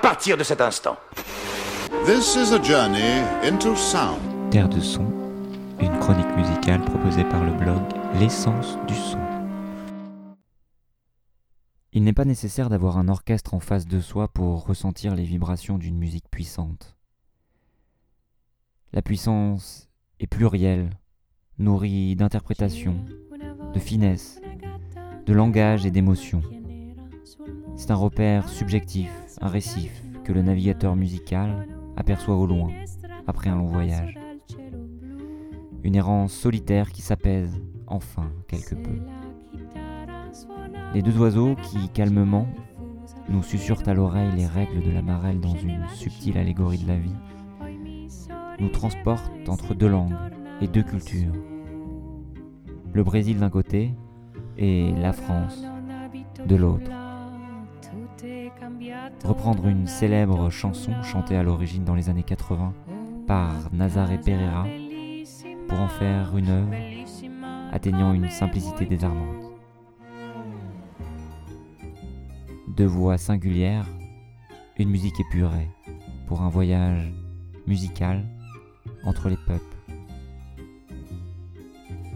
partir de cet instant. This is a journey into sound. Terre de son, une chronique musicale proposée par le blog L'essence du son. Il n'est pas nécessaire d'avoir un orchestre en face de soi pour ressentir les vibrations d'une musique puissante. La puissance est plurielle, nourrie d'interprétation, de finesse, de langage et d'émotion. C'est un repère subjectif, un récif que le navigateur musical aperçoit au loin après un long voyage. Une errance solitaire qui s'apaise enfin quelque peu. Les deux oiseaux qui, calmement, nous susurrent à l'oreille les règles de la marelle dans une subtile allégorie de la vie, nous transportent entre deux langues et deux cultures. Le Brésil d'un côté et la France de l'autre. Reprendre une célèbre chanson chantée à l'origine dans les années 80 par Nazaré Pereira pour en faire une œuvre atteignant une simplicité désarmante. Deux voix singulières, une musique épurée pour un voyage musical entre les peuples.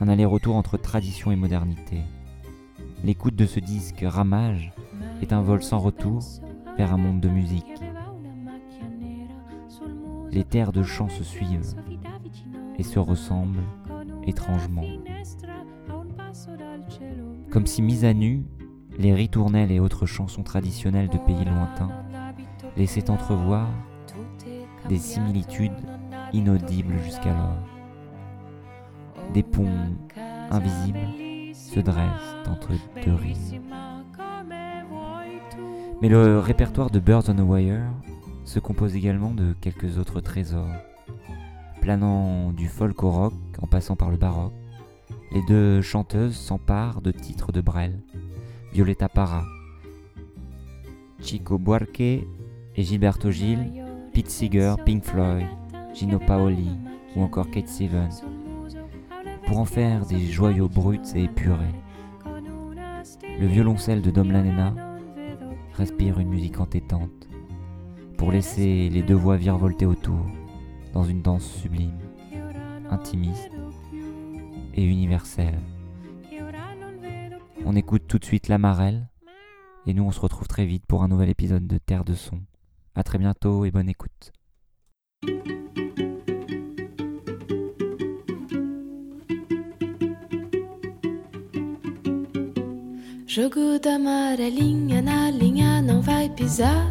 Un aller-retour entre tradition et modernité. L'écoute de ce disque ramage est un vol sans retour vers un monde de musique. Les terres de chant se suivent et se ressemblent étrangement. Comme si mis à nu, les ritournelles et autres chansons traditionnelles de pays lointains laissaient entrevoir des similitudes inaudibles jusqu'alors. Des ponts invisibles se dressent entre deux rives. Mais le répertoire de Birds on a Wire se compose également de quelques autres trésors. Planant du folk au rock en passant par le baroque, les deux chanteuses s'emparent de titres de Brel, Violetta Parra, Chico Buarque et Gilberto Gil, Pete Seeger, Pink Floyd, Gino Paoli ou encore Kate Stevens, pour en faire des joyaux bruts et épurés. Le violoncelle de Dom Lanena respire une musique entêtante pour laisser les deux voix virevolter autour dans une danse sublime, intimiste et universelle. On écoute tout de suite la marelle et nous on se retrouve très vite pour un nouvel épisode de Terre de Son. A très bientôt et bonne écoute. Jogo da amarelinha na não vai pisar.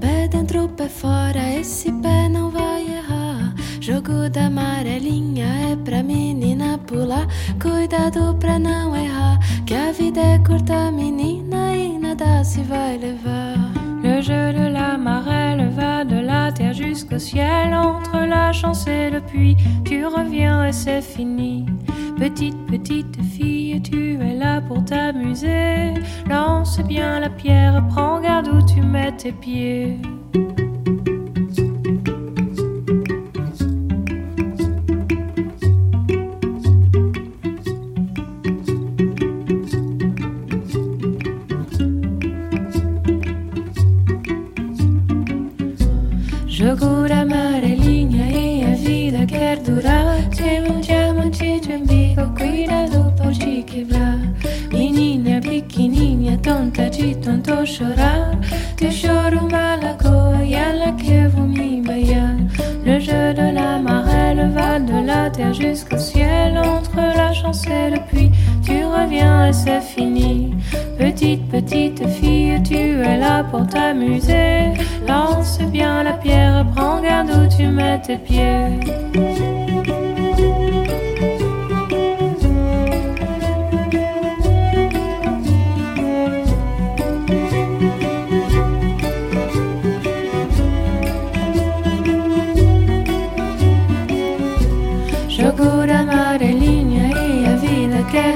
Pé dentro, pé fora, esse pé não vai errar. Jogo da amarelinha é pra menina pular. Cuidado pra não errar, que a vida é curta, menina, e nada se vai levar. Le jeu de la marelle va de la terre jusqu'au ciel. Entre la chance et le puits, tu reviens et c'est fini. Petite, petite fille, tu es là pour t'amuser. Lance bien la pierre, prends garde où tu mets tes pieds. Jogo da amarelinha e a vida quer durar. Que. Le jeu de la marelle va de la terre jusqu'au ciel. Entre la chance et puits, tu reviens et c'est fini. Petite, petite fille, tu es là pour t'amuser. Lance bien la pierre, prends garde où tu mets tes pieds.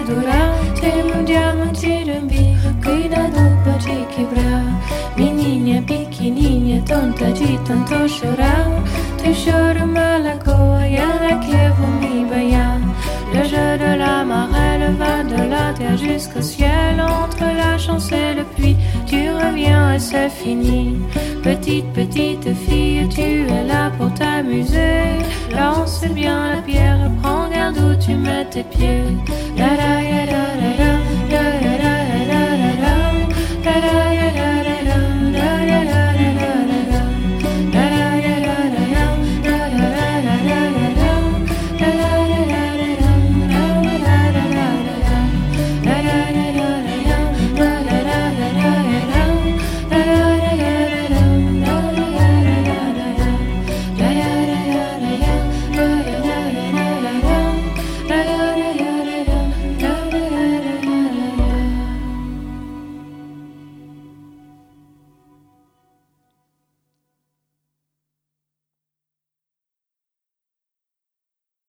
Durar. Tem um diamante de umbigo, cuidado pode quebrar. Menina pequenininha, tonta de tanto chorar. Teu choro malagoa e ela que vou me baiar. Le jeu de la marelle va de la terre jusqu'au ciel. Entre la chance et le puits, tu reviens et c'est fini. Petite, petite fille, tu es là pour t'amuser. Lance bien la pierre, prends tu mets tes pieds. La, la,